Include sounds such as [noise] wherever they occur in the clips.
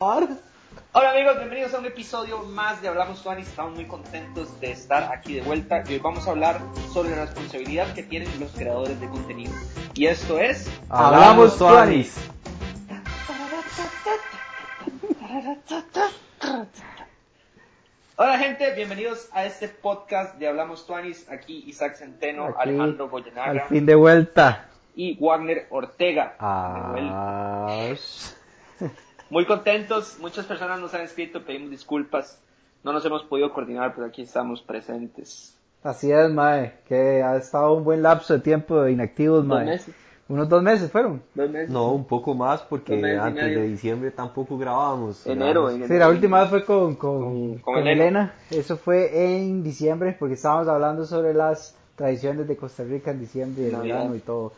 Hola amigos, bienvenidos a un episodio más de Hablamos Tuanis. Estamos muy contentos de estar aquí de vuelta y hoy vamos a hablar sobre la responsabilidad que tienen los creadores de contenido. Y esto es... Hablamos Tuanis. Hola gente, bienvenidos a este podcast de Hablamos Tuanis. Aquí Isaac Centeno, Aquí, Alejandro Goyenaga Al fin de vuelta. y Wagner Ortega. De vuelta. Muy contentos, muchas personas nos han escrito, pedimos disculpas. No nos hemos podido coordinar, pero aquí estamos presentes. así es, mae. Que ha estado un buen lapso de tiempo de inactivos, Dos mae. meses. Unos dos meses fueron. Dos meses. No, un poco más porque antes de diciembre tampoco grabábamos. Enero. Grabamos- en Sí, la última vez fue con, con, Con- con con Elena. Elena. Eso fue en diciembre porque estábamos hablando sobre las tradiciones de Costa Rica en diciembre y el verano y todo.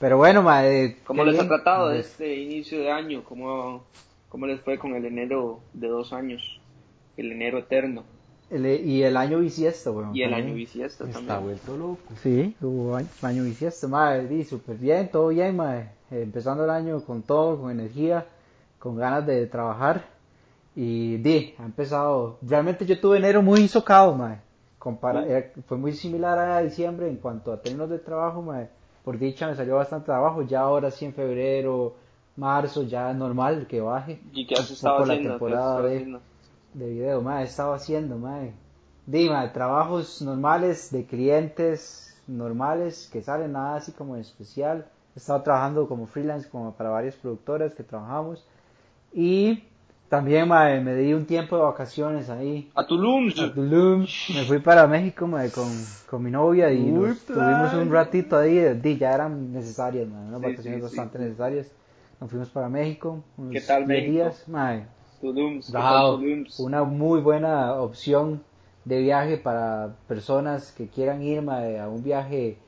Pero bueno, mae. ¿Cómo les ha bien. tratado de este inicio de año? ¿Cómo, ¿Cómo les fue con el enero de dos años? El enero eterno. El- y el año bisiesto, weón. Y el también. año bisiesto Está también. vuelto loco. Sí, hubo año, año bisiesto, madre, di, súper bien, todo bien, madre. Eh, empezando el año con todo, con energía, con ganas de trabajar. Y di, ha empezado, realmente yo tuve enero muy socado, madre. Compara, Sí. era- fue muy similar a diciembre en cuanto a términos de trabajo, madre. Por dicha me salió bastante trabajo, ya ahora sí en febrero, marzo, ya es normal que baje. ¿Y qué has estado la haciendo? ¿Qué has temporada de- haciendo? de video, madre, he estado haciendo, madre. Dime, trabajos normales de clientes normales que salen nada así como en especial. He estado trabajando como freelance como para varias productoras que trabajamos. Y también, madre, me di un tiempo de vacaciones ahí. A Tulum. a Tulum. Me fui para México, madre, con, con mi novia y Uy, nos tuvimos un ratito ahí. di, ya eran necesarias, madre, unas Sí, vacaciones sí, sí. bastante necesarias. Nos fuimos para México, unos ¿Qué tal 10 México? días, madre. Tulum. ¿qué tal Wow, Tulum? una muy buena opción de viaje para personas que quieran ir mae, a un viaje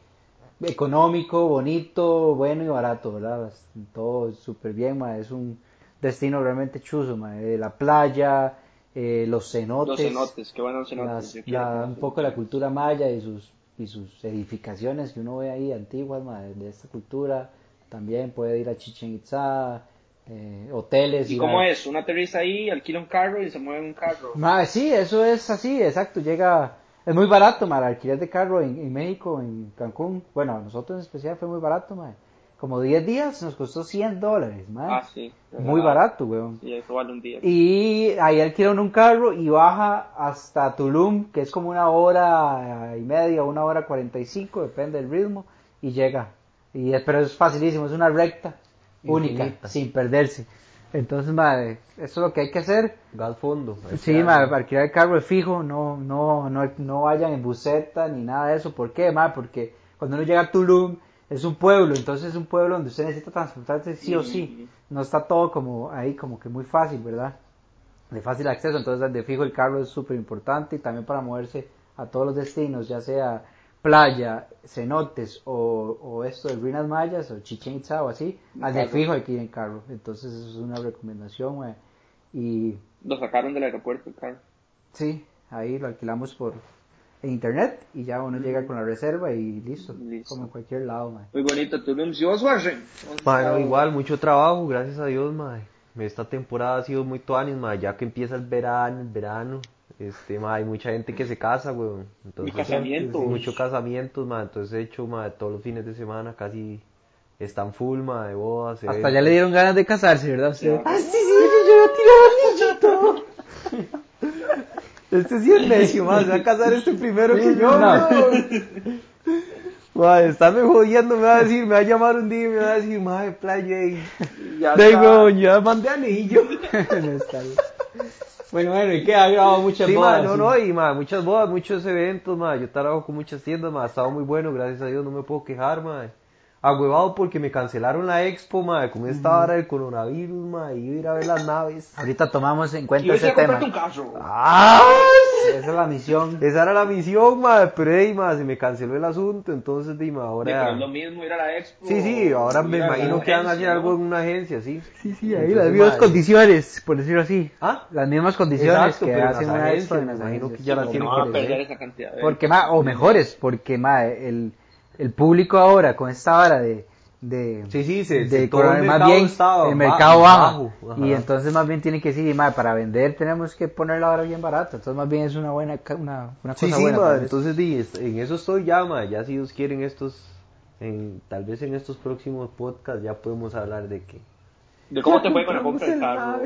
económico, bonito, bueno y barato, ¿verdad? Todo súper bien, mae, es un destino realmente chuzo, mae, la playa, eh, los cenotes, Los cenotes, qué buenos cenotes. las- yo quiero la- conocer. un poco la cultura maya y sus y sus edificaciones que uno ve ahí antiguas mae, de esta cultura, también puede ir a Chichen Itza, eh, hoteles. ¿Y cómo a- es? Una aterriza ahí, alquila un carro y se mueve en un carro. Ma, sí, eso es así, exacto. Llega, es muy barato, ma, alquiler de carro en, en México, en Cancún. Bueno, a nosotros en especial fue muy barato, ma. Como 10 días nos costó 100 dólares, ma. Ah, sí. muy barato, weón. Sí, eso vale un día. Y ahí alquilan un carro y baja hasta Tulum, que es como una hora y media, una hora 45, depende del ritmo, y llega. Y, es- pero es facilísimo, es una recta única, Infinita. sin perderse. Entonces, ma, eso es lo que hay que hacer. Gal fondo. Sí, ma, para alquilar el carro es fijo, no, no, no, no vayan en buseta ni nada de eso. ¿Por qué, ma? Porque cuando uno llega a Tulum es un pueblo, entonces es un pueblo donde usted necesita transportarse sí o sí. No está todo como ahí, como que muy fácil, ¿verdad? De fácil acceso, entonces de fijo el carro es súper importante y también para moverse a todos los destinos, ya sea playa, cenotes o, o esto de ruinas mayas o Chichen Itza o así, al de fijo hay que ir en carro. Entonces eso es una recomendación. Y Lo sacaron del aeropuerto el carro. Sí, ahí lo alquilamos por en internet y ya uno llega con la reserva y listo, Listo. como en cualquier lado. Muy bonito Tulum. ¿Y vos, Warren? Bueno, igual, mucho trabajo, gracias a Dios, mae. Esta temporada ha sido muy tuanis, ya que empieza el verano, el verano. Este, mae, hay mucha gente que se casa, weón. Entonces, Y casamientos. sí, muchos casamientos, mae. Entonces he hecho, mae, todos los fines de semana casi están full, mae, de bodas. Hasta eventos. ya le dieron ganas de casarse, ¿verdad? Usted? Ya. Ah, sí, sí, yo iba a tirar anillito. Este sí es necio, mae, se va a casar este primero que yo, No. estarme jodiendo, me va a decir, me va a llamar un día y me va a decir, mae, playa y... Ya weón, ya mandé anillo. [laughs] No está bien. Bueno, bueno, ¿y qué? Ha grabado muchas Sí, bodas. ma, no, no, y ma, muchas bodas, muchos eventos, ma, yo trabajo con muchas tiendas, ma, ha estado muy bueno, gracias a Dios, no me puedo quejar, ma. Agüevado porque me cancelaron la expo, madre, con esta vara del coronavirus, madre, y iba a ir a ver las naves. Ahorita tomamos en cuenta ese se tema. comprarte un carro. ¡Ah! Esa es la misión. Esa era la misión, madre, pero ey, madre, se me canceló el asunto, entonces, dime, ahora... no es lo mismo ir a la expo. Sí, sí, ahora me imagino que van a hacer algo en una agencia, sí. Sí, sí, ahí las mismas condiciones, por decirlo así. ¿Ah? Las mismas condiciones Exacto, que pero en hacen una expo me imagino que ya las tienen no que van a perder esa cantidad de Porque, ma, o mejores, porque, ma, el, el público ahora con esta vara de, de, Sí, sí, se- de se- todo el mercado bien, el mercado baja, bajo, ajá. y entonces más bien tiene que decir, ma, para vender tenemos que poner la vara bien barata, entonces más bien es una buena, ca- una, una cosa Sí, sí, buena. madre, entonces di, en eso estoy ya, madre, ya si Dios quieren estos, en, tal vez en estos próximos podcasts ya podemos hablar de que... De cómo te fue [laughs] con la compra del carro.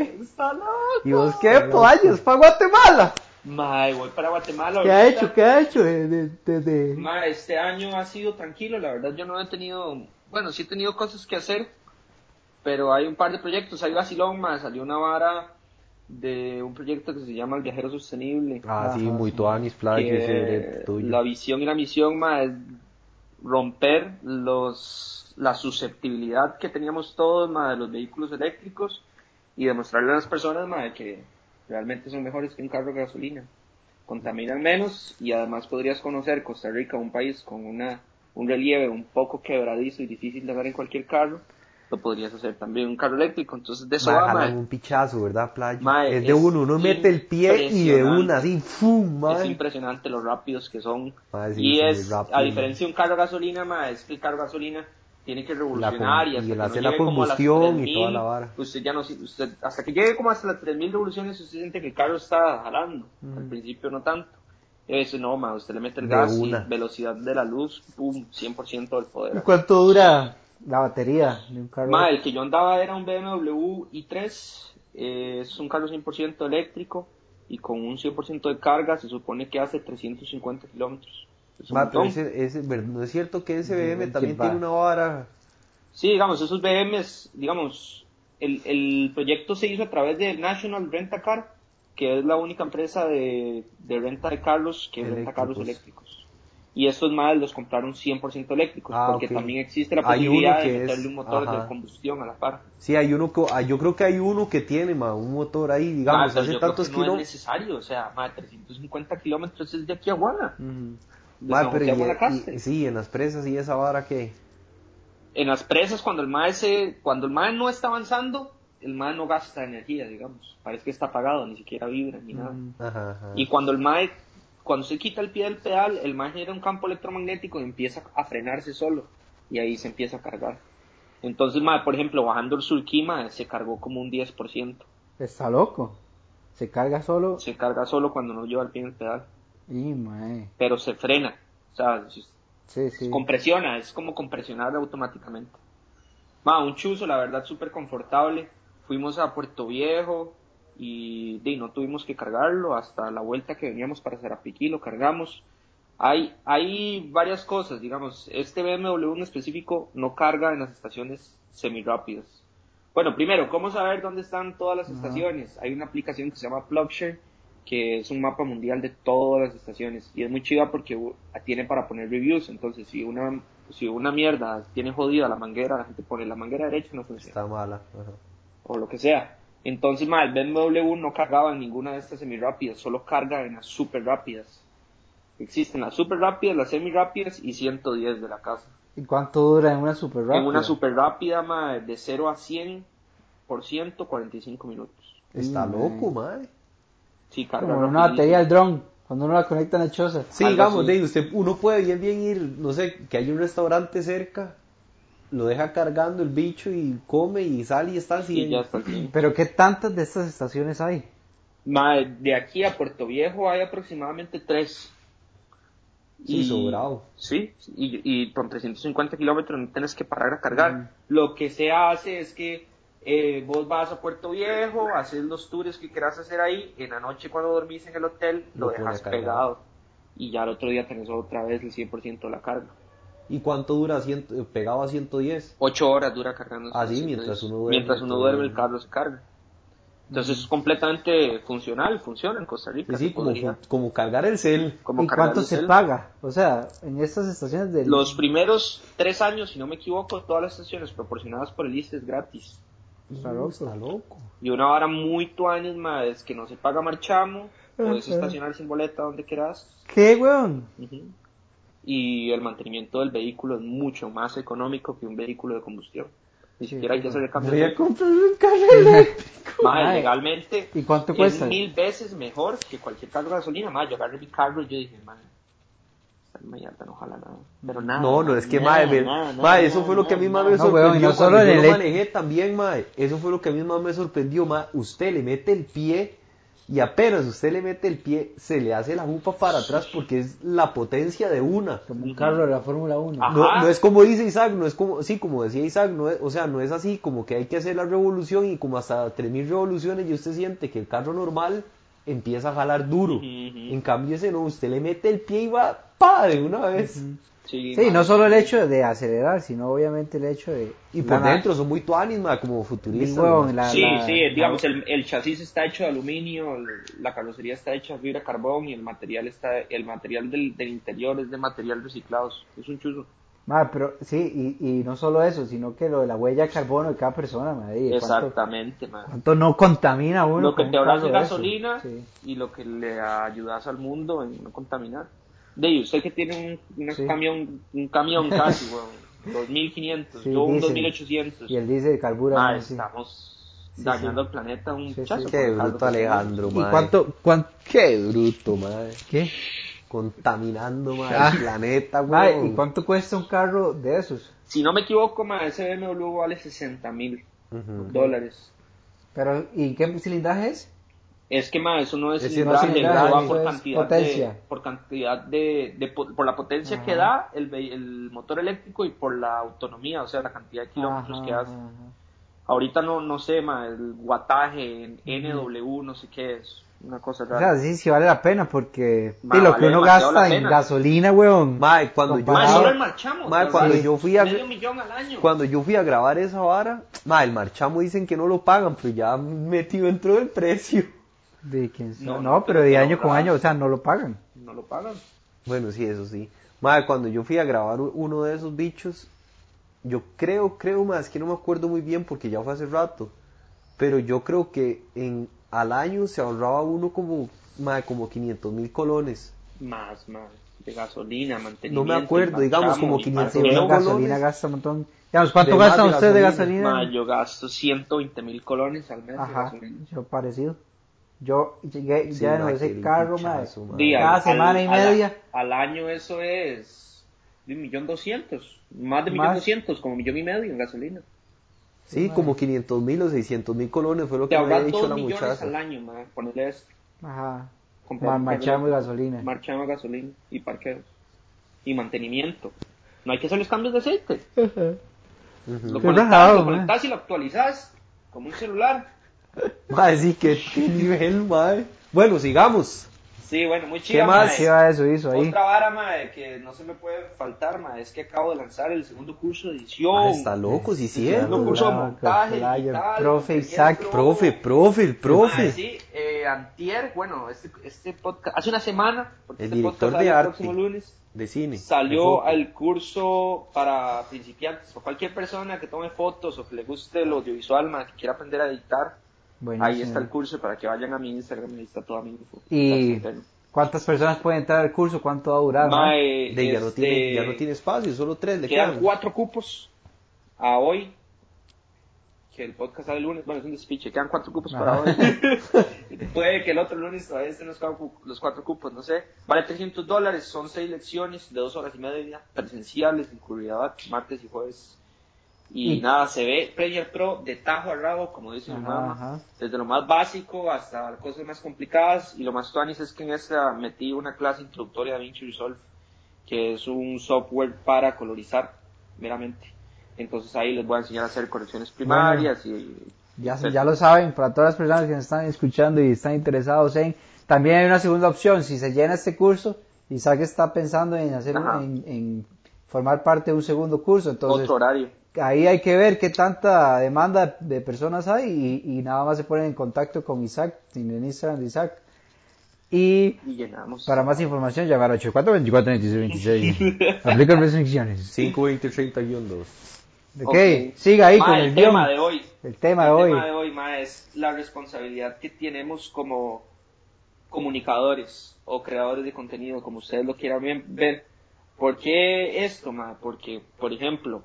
¿Y vos qué, Toallas, para Guatemala? Mae, voy para Guatemala. ¿Qué ha hecho? ¿Qué ha hecho? eh, de- de- de- Ma, este año ha sido tranquilo, la verdad yo no he tenido, bueno, sí he tenido cosas que hacer, pero hay un par de proyectos, hay vacilón, ma, salió una vara de un proyecto que se llama El Viajero Sostenible, Ah, sí, Ajá, muy sí. Toanis, Flash, que ese tuyo. la visión y la misión, ma, es romper los, la susceptibilidad que teníamos todos, ma, de los vehículos eléctricos y demostrarle a las personas, ma, de que realmente son mejores que un carro de gasolina. Contaminan menos y además podrías conocer Costa Rica, un país con una, un relieve un poco quebradizo y difícil de ver en cualquier carro. Lo podrías hacer también un carro eléctrico. Entonces, de eso va, ma. un pichazo, ¿verdad, Playa? Mae, es de es uno, uno mete el pie y de una, así, ¡fum! Es impresionante lo rápidos que son. Sí, y es, rápidos, a diferencia de un carro de gasolina, ma, es que el carro de gasolina tiene que revolucionar y hasta y que no hacer la llegue como a las combustión y 3000, toda la vara. Usted ya no, usted, hasta que llegue como hasta las 3000 revoluciones, usted siente que el carro está jalando. Al principio no tanto. Eso no, ma, usted le mete el De gas una. y velocidad de la luz, pum, 100% del poder. ¿Y ¿Cuánto dura la batería de un carro? Ma, el que yo andaba era un BMW i3, eh, es un carro 100% eléctrico y con un 100% de carga se supone que hace 350 kilómetros. Es pero ese, ese, no es cierto que ese BM Sí, también tiene una vara. Sí, digamos, esos BMs, digamos, el, el proyecto se hizo a través de National Rent a Car, que es la única empresa de, de renta de carros que renta carros Eléctricos. Y estos más los compraron 100% eléctricos, Ah, porque también existe la posibilidad de es- meterle un motor ajá. de combustión a la par. Sí, hay uno, que- ah, yo creo que hay uno que tiene, ma, un motor ahí, Ah, digamos, hace yo creo tantos que no es necesario, o sea, más de 350 kilómetros es de aquí a Guana. Ma, San pero José a y- Guanacaste. y- sí, en las presas y esa vara que... En las presas, cuando el MAE se, cuando el MAE no está avanzando, el MAE no gasta energía, digamos. Parece que está apagado, ni siquiera vibra ni nada. Ajá, ajá. Y cuando el MAE, cuando se quita el pie del pedal, el MAE genera un campo electromagnético y empieza a frenarse solo. Y ahí se empieza a cargar. Entonces, MAE, por ejemplo, bajando el Sulquima, se cargó como un 10%. Está loco. Se carga solo Se carga solo cuando no lleva el pie en el pedal. Y. Pero se frena. O sea, Sí, sí. compresiona, es como compresionar automáticamente. Ma, un chuzo, la verdad, súper confortable. Fuimos a Puerto Viejo y di, no tuvimos que cargarlo hasta la vuelta que veníamos para Zarapiquí, lo cargamos. Hay, hay varias cosas, digamos, este BMW en específico no carga en las estaciones semirápidas. Bueno, primero, ¿cómo saber dónde están todas las estaciones? Hay una aplicación que se llama PlugShare, que es un mapa mundial de todas las estaciones. Y es muy chiva porque uh, tiene para poner reviews. Entonces, si una, si una mierda tiene jodida la manguera, la gente pone la manguera derecha no funciona. Está mala. ajá. O lo que sea. Entonces, ma, el BMW no cargaba en ninguna de estas semirápidas, solo carga en las super rápidas. Existen las super rápidas, las semi rápidas y 110 de la casa. ¿Y cuánto dura en una super rápida? En una super rápida, ma, de 0 a 100 por 145 minutos. Está loco, mae. Sí, carga Como una batería del dron. Cuando uno la conecta en la choza. Sí, Algo digamos, de, usted, uno puede bien, bien ir, no sé, que hay un restaurante cerca, lo deja cargando el bicho y come y sale y está así. Y ya está así. Pero ¿qué tantas de estas estaciones hay? De aquí a Puerto Viejo hay aproximadamente tres. Sí, sobrado. Sí, y, y con 350 kilómetros no tienes que parar a cargar. Lo que se hace es que eh, vos vas a Puerto Viejo, haces los tours que quieras hacer ahí, en la noche cuando dormís en el hotel lo, dejas pegado y ya el otro día tenés otra vez el 100% de la carga. ¿Y cuánto dura ciento- pegado a 110? Ocho horas dura cargando. Ah, sí, entonces, mientras uno duerme, Mientras uno duerme el carro se carga. Entonces es completamente funcional, funciona en Costa Rica. Sí, como, como cargar el cel. Como ¿Y cuánto se cel. paga? O sea, en estas estaciones del... Los primeros tres años, si no me equivoco, todas las estaciones proporcionadas por el ICE es gratis. Está loco. Está loco. Y una vara muy tuanes, ma, es que no se paga marchamo, puedes Ajá. estacionar sin boleta donde quieras. ¿Qué, weón? Ujú. Y el mantenimiento del vehículo es mucho más económico que un vehículo de combustión. Ni Sí, siquiera hay que sí, hacerle cambio Voy a comprar un carro [laughs] eléctrico. Mae, legalmente ¿y cuánto es cuesta? mil veces mejor que cualquier carro de gasolina. Mae, yo agarré mi carro y yo dije, mae, no jala nada. Pero nada. No, no, es que, nada, nada, mae, eso fue lo que a mí más me nada. No, sorprendió no solo en yo el lo manejé también, mae. Eso fue lo que a mí más me sorprendió, mae. Usted le mete el pie y apenas usted le mete el pie, se le hace la jupa para atrás porque es la potencia de una. Como un carro de la Fórmula 1. Ah. No, no es como dice Isaac, no es como, sí, como decía Isaac, no es, o sea, no es así como que hay que hacer la revolución y como hasta 3000 revoluciones y usted siente que el carro normal empieza a jalar duro. En cambio ese no, usted le mete el pie y va pa de una vez. Sí, no solo el hecho de acelerar, sino obviamente el hecho de... Y por la- dentro son muy tuanis, ma, como futuristas. ma. la- Sí, la- sí, la- digamos, el, el chasis está hecho de aluminio, el- la carrocería está hecha de fibra de carbón y el material está, el material del, del interior es de material reciclados. Es un chuzo. Ma, pero sí, y, y no solo eso, sino que lo de la huella de carbono de cada persona, ma, y ¿cuánto, Exactamente, man. cuánto no contamina uno Lo que te un ahorras en gasolina Sí. y lo que le ayudas al mundo en no contaminar. De usted que tiene un, una Sí. camión, un camión [laughs] casi, weón, 2500, Sí, yo un diésel. 2800. Y el diésel carbura. Ma, ma, sí. estamos dañando sí. el planeta un Sí, chazo sí. con Qué bruto. Alejandro, ¿Y ma. cuánto, cuánto, Qué bruto, madre. qué? Contaminando, ma, Ah. el planeta, Ma, weón. ¿y cuánto cuesta un carro de esos? Si no me equivoco, ma, ese BMW vale 60 mil dólares. Pero, ¿y qué cilindraje es? Es que más, eso no es cilindraje, es eso cilindraje, va por cantidad potencia. de, por cantidad de, de po- por la potencia Ajá. que da el, ve- el motor eléctrico y por la autonomía, o sea, la cantidad de kilómetros Ajá, que hace. ajá. Ahorita no, no sé, ma, el wattaje en NW, no sé qué es, una cosa O rara. sea, sí, sí vale la pena porque Ma, sí, lo vale que uno gasta en gasolina, weón. Ma, cuando yo, Ma, comparado- solo el marchamo, Ma, o sea, cuando sí, yo fui a- medio millón al año. cuando yo fui a grabar esa vara, ma, el marchamo dicen que no lo pagan, pero ya metido dentro del precio. De quién. No, No, no, pero de no, año con año, o sea, no lo pagan. No lo pagan. Bueno, sí, eso sí. Ma, cuando yo fui a grabar uno de esos bichos, yo creo, creo más que no me acuerdo muy bien porque ya fue hace rato, pero yo creo que en al año se ahorraba uno como, ma, como 500 mil colones. Más, más, de gasolina, No mantenimiento. me acuerdo, digamos, como y 500 Sí, parqueo. mil colones. gasolina gasta un montón. Digamos, ¿cuánto De más gasta de usted de gasolina. Ma, yo gasto 120 mil colones al mes de Ajá, gasolina. yo parecido. Yo llegué Sí, ya en ma, ese carro, pichazo, ma, ma. Di, cada al- semana y al- al- media. Al, año eso es de un millón doscientos. Más de Más. millón doscientos, como millón y medio en gasolina. Sí, ma. como 500 mil o 600 mil colones fue lo que me había dicho la millones muchacha. al año, ma, ponerle eso. Ajá. comprar Ma- un carro marchamo y eléctrico, gasolina. Marchamo, gasolina y parqueos. Y mantenimiento. No hay que hacer los cambios de aceite. Ujú. Lo Qué conectas, lo conectas y lo actualizas. Como un celular. Ma, sí, qué [laughs] nivel, ma. Bueno, sigamos. Sí, bueno, muy chido. más? ¿Qué va eso hizo ahí? Otra vara, mae, que no se me puede faltar, mae, es que acabo de lanzar el segundo curso de edición. Ma, está loco, sí, El cierto. segundo curso de Ah, montaje, digital, profe Isaac, pro. Profe, profe, el Mae, profe. sí, eh, antier, bueno, este, este podcast, hace una semana, porque El este director podcast de sale el arte. próximo lunes, De cine. salió al curso para principiantes, o cualquier persona que tome fotos o que le guste el audiovisual, mae, que quiera aprender a editar, Buenísimo. ahí está el curso para que vayan a mi Instagram, ahí está toda mi info. Y-. ¿Cuántas personas pueden entrar al curso? ¿Cuánto va a durar? Mae, De, ya, no este, tiene, ya no tiene espacio, solo tres le Quedan quedan. cuatro cupos a hoy. Que el podcast sale el lunes. Bueno, es un despiche. Quedan cuatro cupos para Ajá. hoy. [laughs] [laughs] Puede que el otro lunes todavía estén los cuatro, los cuatro cupos, no sé. Vale 300 dólares. Son seis lecciones de dos horas y media presenciales en Curiosidad, martes y jueves. Y, Y- nada, se ve Premiere Pro de tajo a rabo, como dice mi mamá. Desde lo más básico hasta cosas más complicadas. Y lo más tuanis es que en esta metí una clase introductoria de DaVinci Resolve, que es un software para colorizar meramente. Entonces ahí les voy a enseñar a hacer correcciones primarias y... Ya, ya lo saben, para todas las personas que nos están escuchando y están interesados en... También hay una segunda opción, si se llena este curso, Isaac está pensando en hacer, en formar parte de un segundo curso, entonces Otro horario. Ahí hay que ver qué tanta demanda de personas hay y, y nada más se ponen en contacto con Isaac, en el Instagram de Isaac. Y Y llenamos. para más información llamar a 84 24 26 26. Aplica restricciones. 520-30-2. Ok, Ok. siga ahí Ma, con el, el, guion. tema de hoy. El tema de el hoy. tema de hoy, ma, es la responsabilidad que tenemos como comunicadores o creadores de contenido, como ustedes lo quieran ver. ¿Por qué esto, ma? Porque, por ejemplo,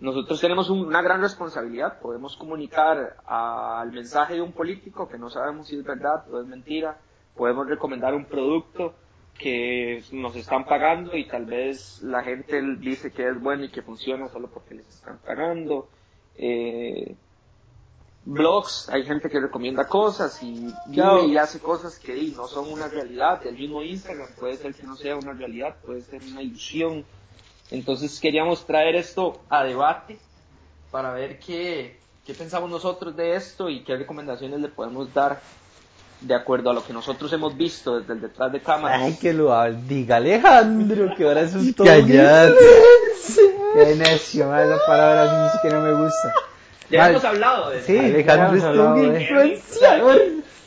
nosotros tenemos un- una gran responsabilidad. Podemos comunicar al mensaje de un político que no sabemos si es verdad o es mentira. Podemos recomendar un producto que nos están pagando y tal vez la gente dice que es bueno y que funciona solo porque les están pagando. Eh, blogs, hay gente que recomienda cosas y vive y hace cosas que no son una realidad. El mismo Instagram puede ser que no sea una realidad, puede ser una ilusión. Entonces queríamos traer esto a debate para ver qué, qué pensamos nosotros de esto y qué recomendaciones le podemos dar de acuerdo a lo que nosotros hemos visto desde el detrás de cámaras. Ay, que lo diga Alejandro, que ahora es [laughs] todo. Cállate. Qué necio, ma, esa palabra así ni siquiera me gusta. Ya Vale. hemos hablado de Sí, Alejandro ya hemos es un de- influenciador.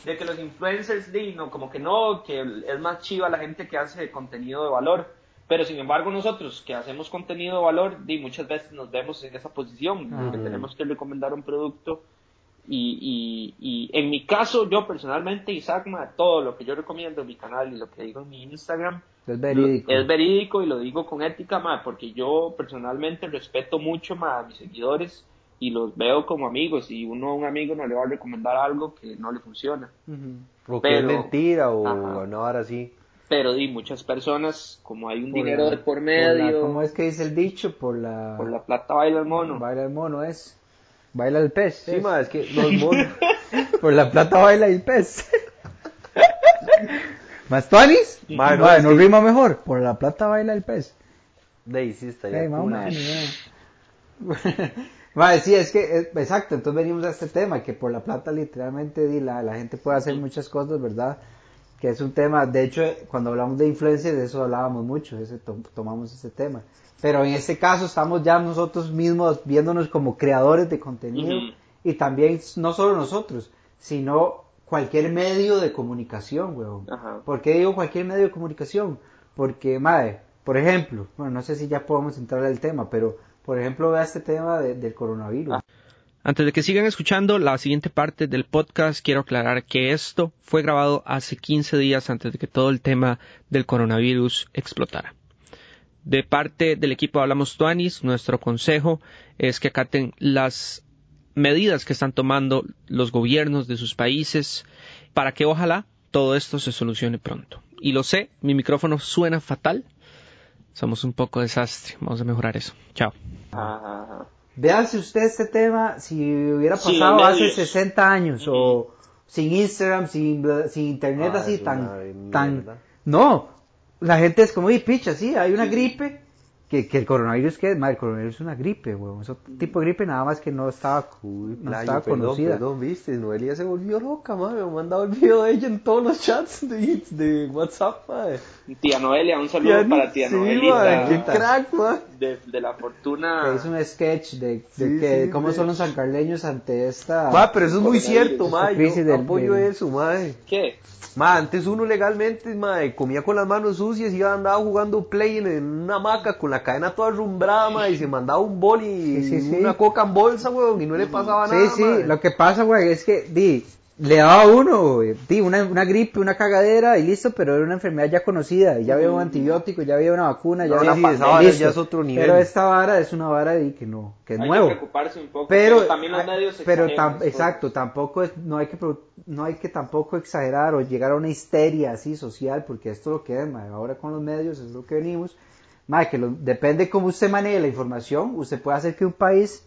de que los influencers di, no, como que no, que es más chiva la gente que hace contenido de valor. Pero sin embargo nosotros que hacemos contenido de valor, di, muchas veces nos vemos en esa posición, Ah. que tenemos que recomendar un producto. Y, y, y en mi caso, yo personalmente, Isaac, ma, todo lo que yo recomiendo en mi canal y lo que digo en mi Instagram, Es verídico. es verídico y lo digo con ética, ma, porque yo personalmente respeto mucho ma, a mis seguidores y los veo como amigos y uno a un amigo no le va a recomendar algo que no le funciona. Ujú. O que es Pero- mentira o Ajá. una hora así. Pero di muchas personas, como hay un Por dinero la- de por por medio, la- ¿Cómo es que dice el dicho? Por la... por la plata baila el mono. Baila el mono, es. Baila el pez. Sí, es. ma, es que [laughs] los monos. Por la plata baila el pez. [laughs] ¿Más tuanis? Ma, no, Ma, es no que- rima mejor. Por la plata baila el pez. De ahí sí mamá, mira. Vale, [laughs] sí, es que, es- exacto, entonces venimos a este tema, que por la plata literalmente di, la, la gente puede hacer muchas cosas, ¿verdad? Que es un tema, de hecho, cuando hablamos de influencia, de eso hablábamos mucho, ese, to- tomamos ese tema. Pero en este caso estamos ya nosotros mismos viéndonos como creadores de contenido y también no solo nosotros, sino cualquier medio de comunicación, weón. Ajá. ¿Por qué digo cualquier medio de comunicación? Porque, madre, por ejemplo, bueno, no sé si ya podemos entrar al tema, pero, por ejemplo, vea este tema de- del coronavirus. Antes de que sigan escuchando la siguiente parte del podcast, quiero aclarar que esto fue grabado hace 15 días antes de que todo el tema del coronavirus explotara. De parte del equipo Hablamos Tuanis, nuestro consejo es que acaten las medidas que están tomando los gobiernos de sus países para que ojalá todo esto se solucione pronto. Y lo sé, mi micrófono suena fatal. Somos un poco desastre. Vamos a mejorar eso. Chao. Véase usted este tema si hubiera pasado hace medios. 60 años o sin Instagram, sin, sin internet Ah, así tan, una tan... mierda. No, la gente es como, y picha, sí, hay una gripe, que, que el coronavirus, que el coronavirus es una gripe, weón, es otro tipo de gripe nada más que no estaba, Uy, no playo, estaba perdón, conocida. perdón, viste, Noelia se volvió loca, madre, me ha mandado el video de ella en todos los chats de, de WhatsApp, madre. Tía Noelia, un saludo para tía sí, Noelita madre, qué crack, madre. de, de la fortuna. Hizo un sketch de, de Sí, que sí, cómo sí. son los sancarleños ante esta... Ma, pero eso es muy cierto, madre, yo del- apoyo del- eso, madre. ¿Qué? Ma, antes uno legalmente, madre, comía con las manos sucias y andaba jugando play en, en una hamaca con la cadena toda rumbrada, madre, y se mandaba un bol y Sí, sí, sí. una coca en bolsa, weón, y no le pasaba Sí, nada, sí, madre. lo que pasa, güey, es que, di, le daba a uno, güey, di, una, una gripe, una cagadera y listo, pero era una enfermedad ya conocida, y ya había un antibiótico, ya había una vacuna, ya No, había sí, una esa vara ya es otro nivel. Pero esta vara es una vara di, que no, que es Hay nuevo. que preocuparse un poco. Pero, también los medios pero tam- exacto, tampoco es, no hay que no hay que tampoco exagerar o llegar a una histeria así social, porque esto es lo que es, ahora con los medios es lo que venimos, mae, que lo- depende cómo usted maneje la información, usted puede hacer que un país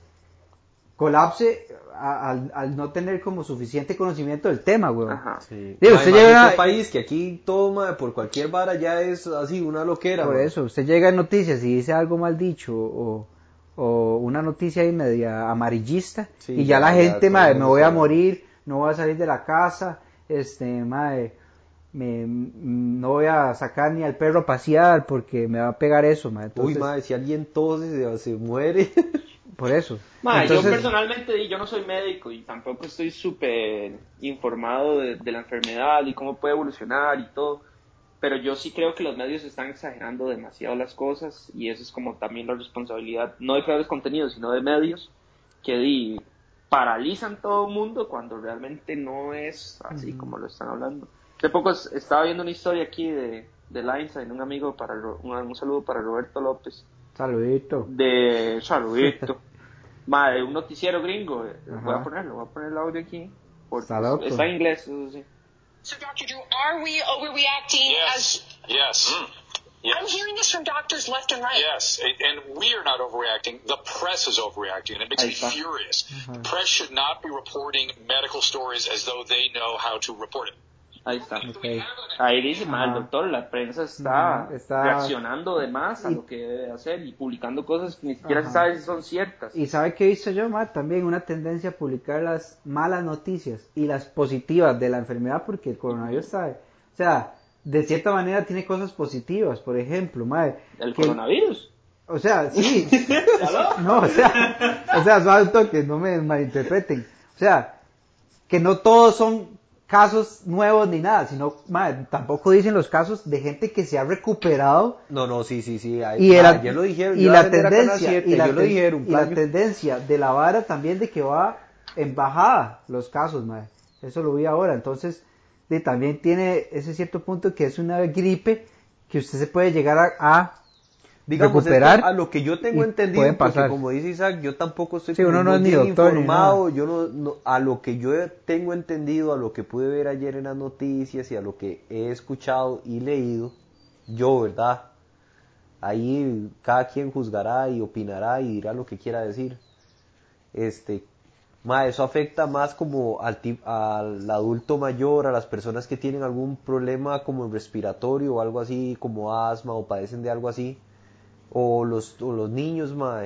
colapse a- al, al no tener como suficiente conocimiento del tema, weón. Ajá. Sí. Digo, usted llega- un país que aquí todo, madre, por cualquier vara ya es así, una loquera, Por eso, usted llega en noticias y dice algo mal dicho o, o una noticia ahí media amarillista Sí, y ya, ya, la ya, gente, madre, me voy a morir, no voy a salir de la casa, este, madre, me, no voy a sacar ni al perro a pasear porque me va a pegar eso. Uy, Entonces, madre, si alguien tose, se, se muere. [laughs] por eso. Ma, yo personalmente yo no soy médico y tampoco estoy súper informado de, de la enfermedad y cómo puede evolucionar y todo, pero yo sí creo que los medios están exagerando demasiado las cosas y eso es como también la responsabilidad, no de creadores de contenido, sino de medios que di, paralizan todo el mundo cuando realmente no es así como lo están hablando. Hace poco es- estaba viendo una historia aquí de, de Einstein, un amigo para un, un saludo para Roberto López saludito. de saludito [laughs] Ma, de un noticiero gringo eh, voy Ajá. a ponerlo voy a poner el audio aquí porque Está en inglés eso sí. So, Dr. Drew, are we overreacting Yes. Yes. as Yes. I'm hearing this from doctors left and right? Yes, and we are not overreacting. The press is overreacting, and it makes me furious. Press should not be reporting medical stories as though they know how to report it. Ahí está Ok. ahí dice ma, el Ajá. doctor la prensa está, reaccionando de más a Y- lo que debe hacer y publicando cosas que ni siquiera Ajá. se sabe si son ciertas Y sabe qué he visto yo, Matt? También una tendencia a publicar las malas noticias y las positivas de la enfermedad porque el coronavirus sabe. O sea, de cierta manera tiene cosas positivas, por ejemplo, madre. el que- coronavirus O sea, sí. [laughs] [laughs] No, o sea, o sea, suave un toque, no me malinterpreten. O sea, que no todos son casos nuevos ni nada, sino, madre, tampoco dicen los casos de gente que se ha recuperado No, no, sí, sí, sí. ahí- y, era- ya lo dijeron. y yo la tendencia 7, y la, yo lo ten- dijeron, y la playo. tendencia de la vara también de que va en bajada los casos madre. eso lo vi ahora entonces de, también tiene ese cierto punto que es una gripe que usted se puede llegar a, a Digamos, recuperar a lo que yo tengo entendido, puede porque pasar. como dice Isaac, yo tampoco estoy Sí, uno no es ni doctor ni informado, yo no, no- a lo que yo tengo entendido, a lo que pude ver ayer en las noticias y a lo que he escuchado y leído, yo, ¿verdad? Ahí cada quien juzgará y opinará y dirá lo que quiera decir. Este, ma, eso afecta más como al, al adulto mayor, a las personas que tienen algún problema como respiratorio o algo así, como asma o padecen de algo así, o los, o los niños, ma,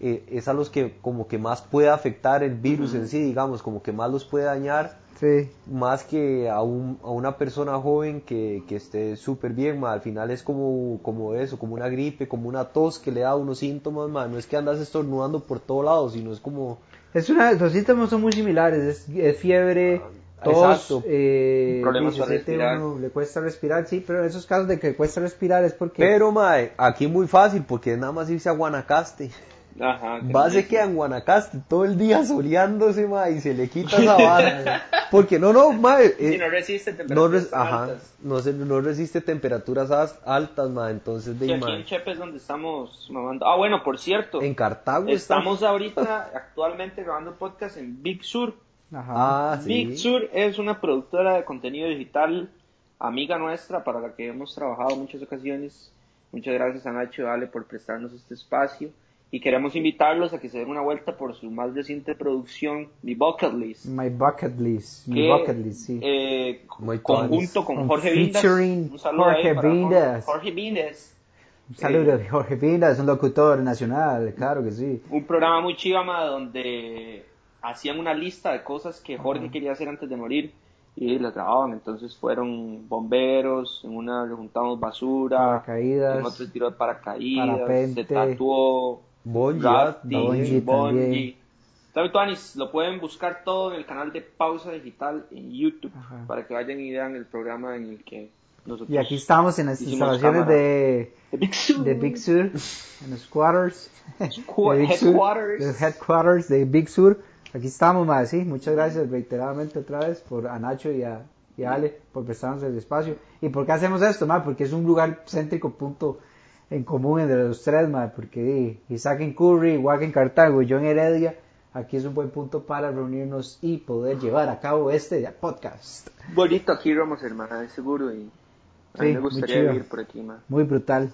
eh, es a los que como que más puede afectar el virus en sí, digamos, como que más los puede dañar, sí. más que a, un, a una persona joven que, que esté súper bien, ma, al final es como, como eso, como una gripe, como una tos que le da unos síntomas, ma, no es que andas estornudando por todos lados, sino es como... es una los síntomas son muy similares es, es fiebre tos exacto. eh, Problemas para siente respirar. uno, le cuesta respirar sí pero en esos casos de que cuesta respirar es porque Pero, mae, aquí muy fácil, porque es nada más irse a Guanacaste. Ajá, que Va no se queda en Guanacaste todo el día soleándose, mae, y se le quita [laughs] esa vara. porque no, no, mae. eh, Sí, no resiste no, temperaturas res- ajá, altas. no, se, no resiste temperaturas as- altas, mae, entonces, de Sí, aquí mae, en Chepe es donde estamos mamando. Ah, bueno, por cierto, en Cartago estamos ahorita [laughs] actualmente grabando podcast en Big Sur. Ajá. Ah, sí. Big Sur es una productora de contenido digital, amiga nuestra, para la que hemos trabajado en muchas ocasiones. Muchas gracias a Nacho y Ale por prestarnos este espacio. Y queremos invitarlos a que se den una vuelta por su más reciente producción, Mi Bucket List. my bucket list mi bucket list sí eh, conjunto con Jorge Vindas. Un saludo Jorge Vindas. Jorge Vindas. Un saludo de Jorge Pinda, es un locutor nacional, claro que sí. un programa muy chivama donde hacían una lista de cosas que Jorge quería hacer antes de morir y las grababan. Entonces fueron bomberos, en una le juntamos basura, Paracaídas, en otro tiró de paracaídas, parapente, se tatuó, Bungee, rafting, bungee bungee. también. ¿Sabe, Tuanis? Lo pueden buscar todo en el canal de Pausa Digital en YouTube Ajá. para que vayan y vean el programa en el que nosotros Y aquí estamos en las instalaciones cámara. de, de Big Sur. de Big Sur, en los quarters, de Big Sur, headquarters. los headquarters de Big Sur. Aquí estamos, madre, sí, muchas gracias reiteradamente otra vez por a Nacho y a, y a Ale por prestarnos el espacio. ¿Y por qué hacemos esto, madre? Porque es un lugar céntrico, punto en común entre los tres, madre, porque Isaac en Curry, que en Cartago y yo en Heredia, aquí es un buen punto para reunirnos y poder llevar a cabo este podcast. Bonito aquí, Ramos, hermana, de seguro. Y a mí Sí, me gustaría vivir por aquí, ma. Muy brutal.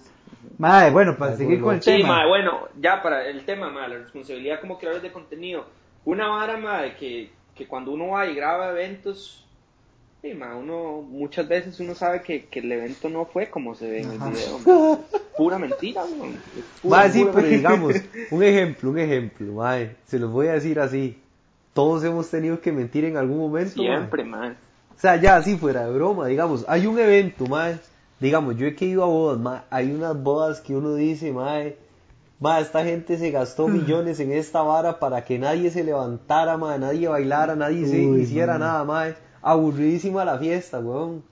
Madre, bueno, para seguir con el Sí, tema. ma, bueno, ya para el tema, ma, la responsabilidad como creadores de contenido. Una vara, ma, de que, que cuando uno va y graba eventos, sí, ma, uno, muchas veces uno sabe que, que el evento no fue como se ve en el video. [laughs] ma. Pura mentira, ma. Mae, sí, pero mentira. digamos, [laughs] un ejemplo, un ejemplo, mae, se los voy a decir así. Todos hemos tenido que mentir en algún momento, mae. Siempre, ma. O sea, ya así fuera de broma, digamos, hay un evento, mae. Digamos, yo he que ido a bodas, mae. Hay unas bodas que uno dice, mae, Ma, esta gente se gastó millones en esta vara para que nadie se levantara, ma, nadie bailara, nadie se Uy, hiciera nada, ma. Aburridísima la fiesta, weón.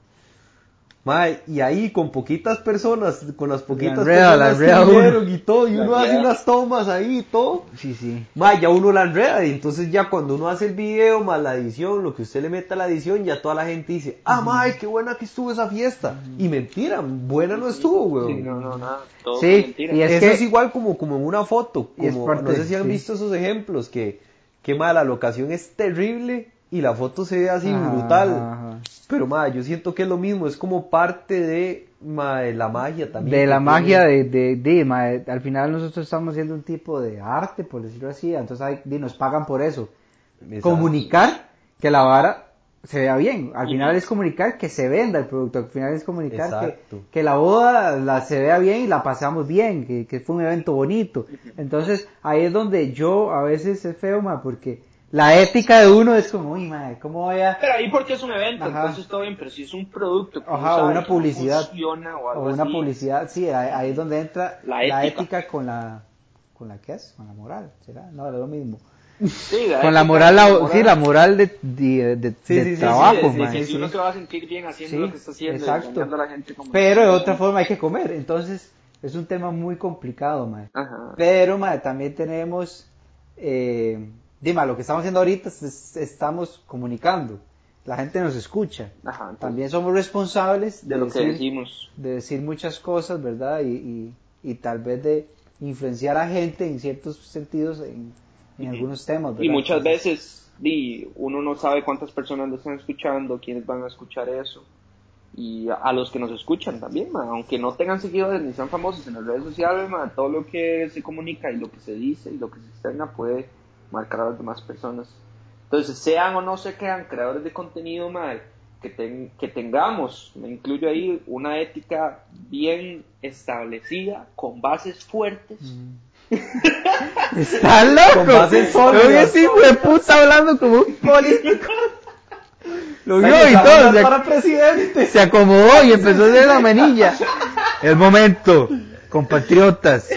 Ma, y ahí con poquitas personas, con las poquitas enreda, la personas que vinieron y todo, y La uno hace unas tomas ahí y todo. Sí, sí. Ma, ya uno la enreda y entonces ya cuando uno hace el video más la edición, lo que usted le mete a la edición, ya toda la gente dice, ah, ma, qué buena que estuvo esa fiesta. Y mentira, buena no estuvo, weón. Sí, no, no, nada. Todo Sí, mentira. y es Eso que- es igual como, como en una foto, como, parte no sé si han sí. visto esos ejemplos, que, que ma, la locación es terrible y la foto se ve así Ajá, brutal. ajá. Pero ma, yo siento que es lo mismo, es como parte de, la magia también. de la tiene- magia de, de, de, ma, de- al final nosotros estamos haciendo un tipo de arte, por decirlo así, entonces hay- nos pagan por eso. Exacto. Comunicar que la vara se vea bien, al final es comunicar que se venda el producto, al final es comunicar que, que la boda la se vea bien y la pasamos bien, que, que fue un evento bonito. Entonces ahí es donde yo a veces es feo, ma, porque la ética de uno es como, uy, ma, ¿cómo voy a...? Pero ahí porque es un evento, Ajá. entonces todo bien, pero si es un producto Ajá, o una publicidad. funciona o algo O una así, publicidad, sí, ahí, es donde entra La la ética. ética, con la... ¿Con la qué es? Con la moral, ¿será? No, es lo mismo. Sí, Con la ética, moral, la, moral. sí, la moral de, de, de- Sí, de sí, trabajo, Sí, sí. uno se va a sentir bien haciendo Sí, lo que está haciendo, exacto. a la gente como Pero de otra forma hay que comer, entonces es un tema muy complicado, ma. Ajá. Pero, ma, también tenemos, eh, dime, lo que estamos haciendo ahorita es, es- estamos comunicando, la gente nos escucha. Ajá, entonces, También somos responsables de lo que decimos. de decir muchas cosas, ¿verdad? Y, y, y tal vez de influenciar a gente en ciertos sentidos en, en algunos temas, ¿verdad? Y muchas Entonces, veces di, uno no sabe cuántas personas lo están escuchando, quiénes van a escuchar eso. Y a, a los que nos escuchan también, aunque no tengan seguidores ni sean famosos en las redes sociales, todo lo que se comunica y lo que se dice y lo que se externa puede marcar a las demás personas. Entonces, sean o no se crean creadores de contenido, ma, que, ten- que tengamos, me incluyo ahí, una ética bien establecida, con bases fuertes. [laughs] ¡Está loco! Con bases Lo vi sólidas. de puta, hablando como un político. Lo vio y todo, se, para presidente. se acomodó y empezó a hacer la manilla. El momento, compatriotas,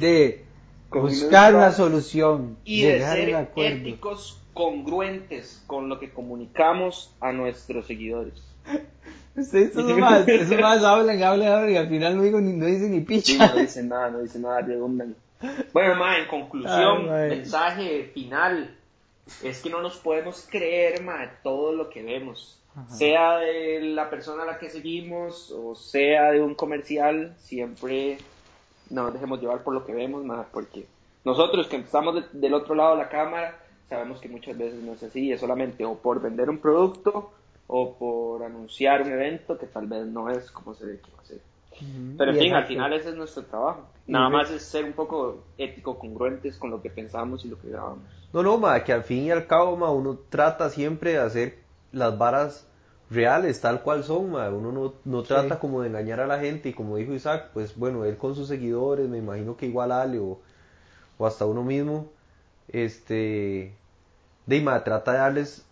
de buscar una- solución, y de ser éticos congruentes con lo que comunicamos a nuestros seguidores. [laughs] Ustedes esos más, esos más [laughs] hablan, hablan, hablan y al final no, digo ni, no dicen ni Sí, picha. no dicen nada, no dicen nada, redundan. Bueno, ma, en conclusión, Ay, mensaje final, es que no nos podemos creer, ma, todo lo que vemos. Sea de la persona a la que seguimos o sea de un comercial, siempre no nos dejemos llevar por lo que vemos, ma, porque nosotros que estamos de- del otro lado de la cámara, sabemos que muchas veces no es así, es solamente o por vender un producto o por anunciar un evento que tal vez no es como se ve que va a ser. Pero en fin, al final ese es nuestro trabajo. Nada más es ser un poco ético, congruentes con lo que pensamos y lo que grabamos. No, no, ma, que al fin y al cabo, ma, uno trata siempre de hacer las varas reales, tal cual son, ma. Uno no, no trata como de engañar a la gente y como dijo Isaac, pues bueno, él con sus seguidores, me imagino que igual Ale o, o hasta uno mismo, este, de ma, trata de darles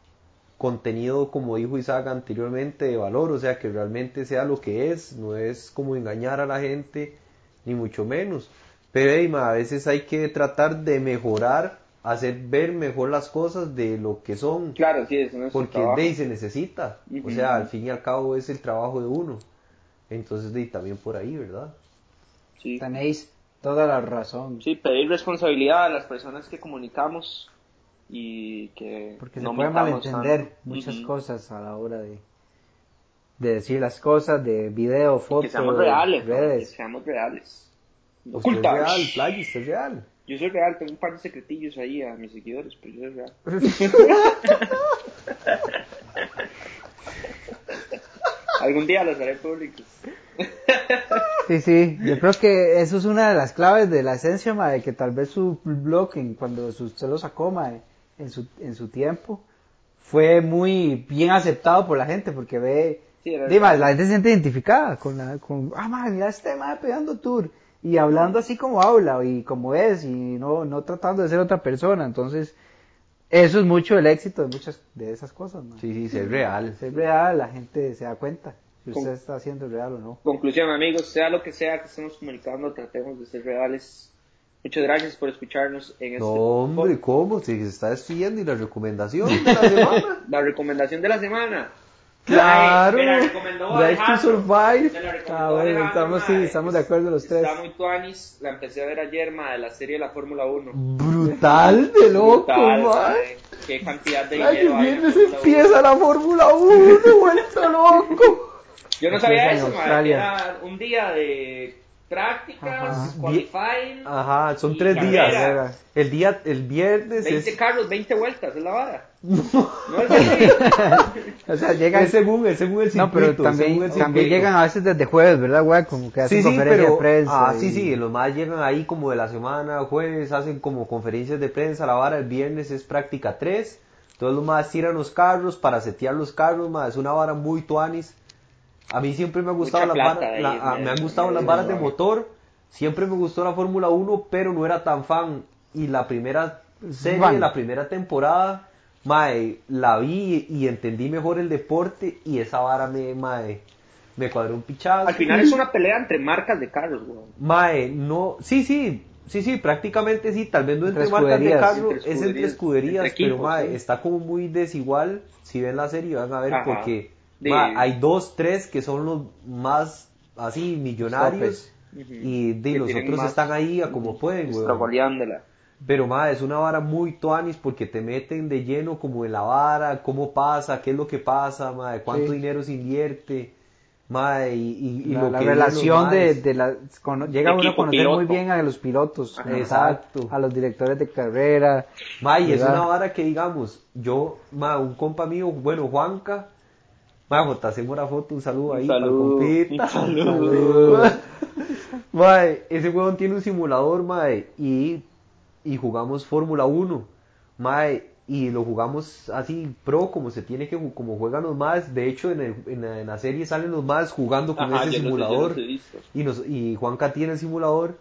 contenido, como dijo Isaac anteriormente, de valor, o sea, que realmente sea lo que es, no es como engañar a la gente, ni mucho menos. Pero ey, ma, a veces hay que tratar de mejorar, hacer ver mejor las cosas de lo que son, Claro, sí, eso no es porque trabajo. de ahí se necesita, o Ujú. sea, al fin y al cabo es el trabajo de uno. Entonces, de ahí también por ahí, ¿verdad? Sí. Tenéis toda la razón. Sí, pedir responsabilidad a las personas que comunicamos y que Porque se no puede mintamos malentender tanto. muchas Ujú. cosas a la hora de, de decir las cosas, de video, Y fotos, que seamos reales, ¿no? que redes. seamos reales. Usted es real, Playa, usted es real. Yo soy real, tengo un par de secretillos ahí a mis seguidores, pero yo soy [laughs] real. Algún día los haré públicos. Sí, sí, yo creo que eso es una de las claves de la esencia, ma, de que tal vez su blog, en- cuando su- usted lo sacó, en su, en su tiempo, fue muy bien aceptado por la gente, porque ve, Sí, Dima, la gente se siente identificada con la, con, ah, ma, mira este ma pegando tour, y hablando así como habla, y como es, y no, no tratando de ser otra persona, entonces, eso es mucho el éxito de muchas de esas cosas. Sí, sí, ser real. Si es real, la gente se da cuenta si Con- usted está haciendo real o no. Conclusión, amigos, sea lo que sea que estemos comunicando, tratemos de ser reales Muchas gracias por escucharnos en este No, hombre, podcast. ¿cómo? Si se está despidiendo y la recomendación [laughs] de la semana. La recomendación de la semana. Claro, Ay, me la recomendó Drive to. Survive. Me la recomendó Ah, bueno, estamos- sí, estamos de acuerdo los tres. Está muy tuanis. La empecé a ver ayer, ma, de la serie de la Fórmula 1. Brutal de loco, Brutal, mae. Qué cantidad de Ay, dinero la viernes Fórmula 1. empieza la Fórmula 1, [laughs] vuelto loco. Yo no sabía eso, ma, era un día de prácticas, Ajá. qualifying, Ajá, son tres días. El día, el viernes 20 es, carros, 20 vueltas, es la vara. No es [laughs] así. O sea, llegan... es según, es según el circuito. No, pero también, el también llegan a veces desde jueves, ¿verdad, güey? Como que hacen Sí, sí, conferencia pero, de prensa. ah, sí, y- sí, los más llegan ahí como de la semana, jueves, hacen como conferencias de prensa, la vara, el viernes es práctica 3, todos los más tiran los carros para setear los carros, más, es una vara muy tuanis. A mí siempre me han gustado las plata varas, ahí, la- ah, me- me han gustado me- las varas de motor, siempre me gustó la Fórmula 1, pero no era tan fan, y la primera serie, la primera temporada, mae, la vi y entendí mejor el deporte, y esa vara me, mae, me cuadró un pichazo. Al final es una pelea entre marcas de carros, güey. Mae, no, sí, sí, sí, sí, prácticamente sí, tal vez no entre, Entre marcas de escuderías, carro, entre es entre escuderías, escuderías, entre equipos, pero mae, sí. está como muy desigual, si ven la serie van a ver Ajá. porque De- mae, hay dos, tres que son los más así millonarios y de, los otros más- están ahí a como pueden, güey. Pero mae, es una vara muy tuanis porque te meten de lleno como en la vara, cómo pasa, qué es lo que pasa, mae, cuánto Sí. dinero se invierte, mae, y, y- y la, lo la que relación los de, de la llega uno a conocer muy bien a los pilotos. Exacto. a los directores de carrera May, es una vara que digamos, yo, ma, un compa mío, bueno, Juanca, ma, Jota, hacemos una foto, un saludo ahí saludo, compita. un saludo. [laughs] Mae, ese huevón tiene un simulador, mae, y, y jugamos Fórmula 1, mae, y lo jugamos así pro, como se tiene que, como juegan los más, de hecho en, el- en la, en la serie salen los más jugando con Ajá, ese simulador, y, nos, y Juanca tiene el simulador,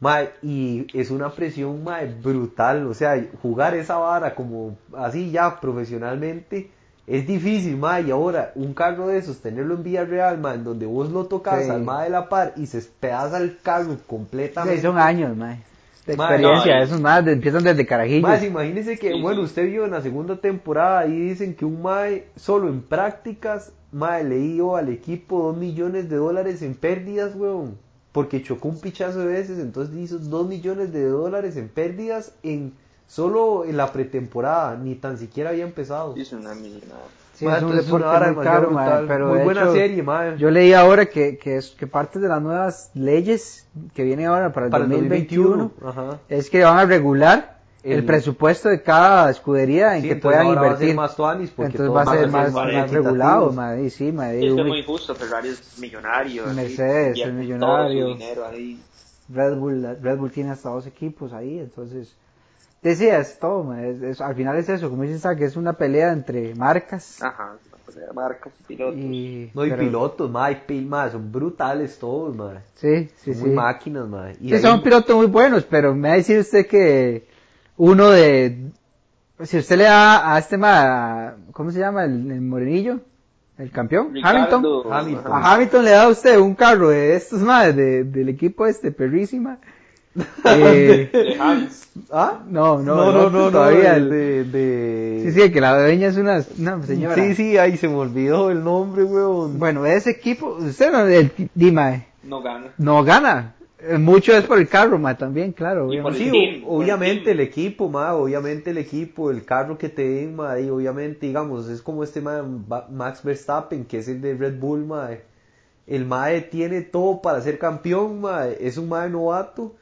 mae, y es una presión, mae, brutal, o sea, jugar esa vara como así ya profesionalmente, es difícil, mae, y ahora un carro de esos, tenerlo en vía real, mae, en donde vos lo tocas Sí. al mae de la par y se despedaza el carro completamente. Sí, son años mae, de experiencia no, esos más empiezan desde carajillos Más, imagínese que, Sí, bueno, sí. usted vio en la segunda temporada y dicen que un Mae, solo en prácticas, Mae le dio al equipo dos millones de dólares en pérdidas, weón. Porque chocó un pichazo de veces, entonces hizo dos millones de dólares en pérdidas en solo en la pretemporada, ni tan siquiera había empezado. Sí, es una millonada. Sí, Mae, es un deporte vara muy caro, brutal. pero Muy de buena hecho, serie, mae. yo leí ahora que, que, es, que parte de las nuevas leyes que vienen ahora para el Para el 2021 2021, ajá. es que van a regular el, El- presupuesto de cada escudería en Sí, que puedan ahora va a invertir ser más tuanis porque entonces va a ser más, más más regulado mae, y sí, mae, Sí, es Uy, es muy justo, Ferrari es millonario. Mercedes es millonario. Todo su dinero ahí. Red Bull, Red Bull tiene hasta dos equipos ahí, entonces decía es todo, es- es- al final es eso, como dice Isaac, es una pelea entre marcas Ajá, pues, de marcas y pilotos. y, No, y pero- pilotos, Mae, pi- mae, son brutales todos, Mae. sí, sí, Son sí. muy máquinas, Mae. Y Sí, hay son pilotos muy buenos, pero me va a decir usted que uno de... Si usted le da a este ma, ¿cómo se llama? El, el morenillo, el campeón, Ricardo, Hamilton. Hamilton. A Hamilton le da a usted un carro de estos más del equipo este, perrísima. [laughs] Eh, De Hans. ¿Ah? no, no, no, no, no, todavía el- de, de- Sí, sí, que la dueña es una, una señora. Sí, sí, ahí se me olvidó el nombre, weón. Bueno, ese equipo, usted no, el, Dima, No gana. no gana. Eh, Mucho es por el carro, ma, también, claro. Obviamente. el Sí, team, el obviamente el equipo, ma, obviamente el equipo, el carro que te den, ma, y obviamente, digamos, es como este ma, Max Verstappen, que es el de Red Bull, ma. El mae tiene todo para ser campeón, ma, es un mae novato,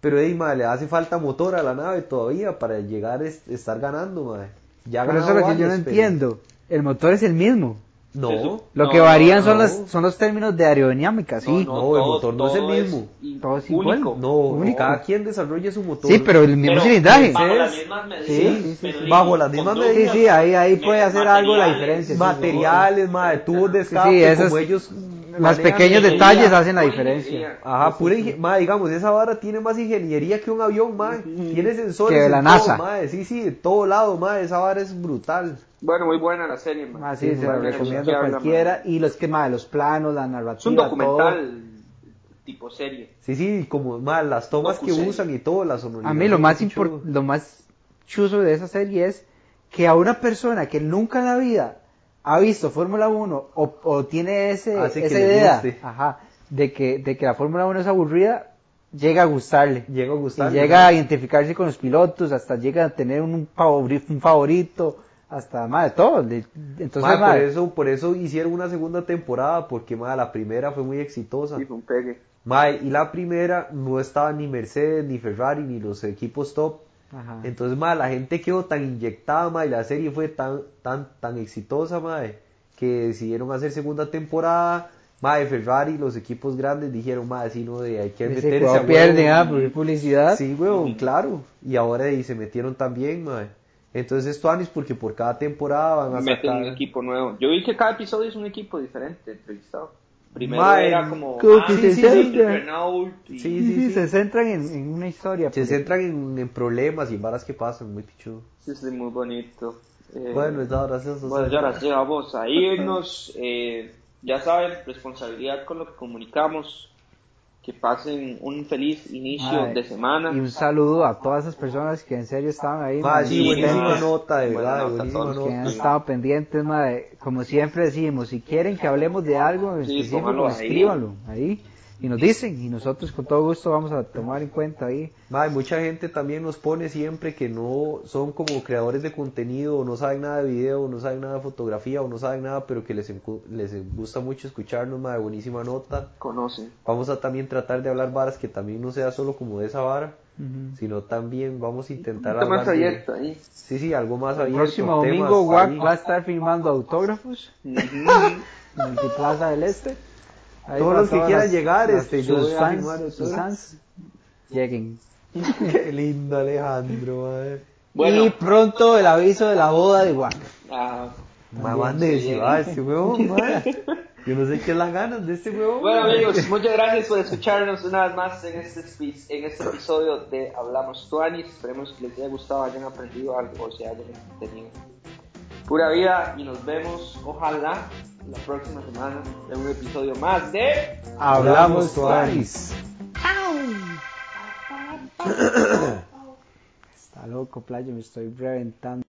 pero ey, ma, le hace falta motor a la nave todavía para llegar a est- estar ganando, ma. Ya Pero eso es lo que yo no entiendo. El motor es el mismo. No, Eso- Lo No, que varían no, son, no. los, son los términos de aerodinámica, sí. no, el motor no es el mismo. y- Todo es igual. único. no, Único. cada quien desarrolla su motor. Sí, pero el mismo Pero cilindraje. Bajo las Sí, mismas medidas. sí, sí, sí. Bajo las mismas dos Sí, medidas. sí, ahí, ahí puede hacer algo la materiales, diferencia. sí, materiales, mae, tubos de escape, como ellos Los pequeños detalles hacen la diferencia. ingeniería. Ajá, pura mae, digamos, esa vara tiene más ingeniería que un avión, mae. Tiene sensores Que en la todo, NASA. mae. Sí, sí, de todo lado, mae, esa vara es brutal. Bueno, muy buena la serie, man. Ah, sí, se vale, recomiendo a cualquiera. Y los que más, los planos, la narrativa, Es un todo. documental tipo serie. Sí, sí, como mal, las tomas que usan y todo, la sonoridad. A mí lo más lo más chuzo de esa serie es que a una persona que nunca en la vida ha visto Fórmula 1 o, o tiene ese, Hace que esa idea ajá, de, que, de que la Fórmula 1 es aburrida, llega a gustarle. Llega a Y gustar. llega a identificarse con los pilotos, hasta llega a tener un, favori- un favorito, hasta más de todo. Entonces, Ma, por mae, eso, por eso hicieron una segunda temporada, porque ma, la primera fue muy exitosa. Sí, fue un pegue. Y la primera no estaba ni Mercedes, ni Ferrari, ni los equipos top. Ajá. Entonces, ma, la gente quedó tan inyectada, ma, y la serie fue tan, tan, tan exitosa, ma, que decidieron hacer segunda temporada. Ma, de Ferrari, los equipos grandes dijeron, ma, sí, no, de, hay que Ese meterse a pierde, huevo". ah, por publicidad. Sí, weón, claro. Y ahora y se metieron también, ma. Entonces esto es porque por cada temporada van a Meten sacar... un equipo nuevo. Yo vi que cada episodio es un equipo diferente entrevistado. Primero era como como ah, que sí, se sí, y- Sí, Sí, sí, se centran en, en una historia. Se porque- centran en, en problemas y en varas que pasan, muy pichudo. Sí, sí, muy bonito. Eh, Bueno, es ahora sí, Bueno, ya ahora sí, vamos a irnos. Eh, ya saben, responsabilidad con lo que comunicamos. Que pasen un feliz inicio de semana. Y un saludo a todas esas personas que en serio estaban ahí. Mae, sí, buenísima nota, de verdad, nota, buenísima todos. que han nota. estado pendientes, mae. como siempre decimos, si quieren que hablemos de algo en Sí, específico, ahí. escríbanlo ahí y nos dicen y nosotros con todo gusto vamos a tomar en cuenta ahí. Ma, y mucha gente también nos pone siempre que no son como creadores de contenido, o no saben nada de video, o no saben nada de fotografía, o no saben nada, pero que les, encu- les gusta mucho escucharnos, ma, de buenísima nota. Conocen. Vamos a también tratar de hablar varas que también no sea solo como de esa vara, sino también vamos a intentar tema más abierto ahí. Sí, sí, algo más El abierto. próximo temas domingo Wack va a estar firmando autógrafos Ujú. [laughs] en el Plaza del Este. Ahí Todos los que quieran las- llegar, las- este, yo sus fans, sus fans, lleguen. [laughs] Qué lindo Alejandro, madre. Bueno, Y pronto el aviso de la boda de Wack. ah, Mamá de este huevón, madre. [laughs] Yo no sé qué es las ganas de este huevón. Bueno madre. amigos, muchas gracias por escucharnos una vez más en este, en este episodio de Hablamos Tuanis. Esperemos que les haya gustado, hayan aprendido algo o se hayan entretenido. Pura vida y nos vemos, ojalá, la próxima semana en un episodio más de... Hablamos Tuanis. [coughs] Está loco, playa, me estoy reventando.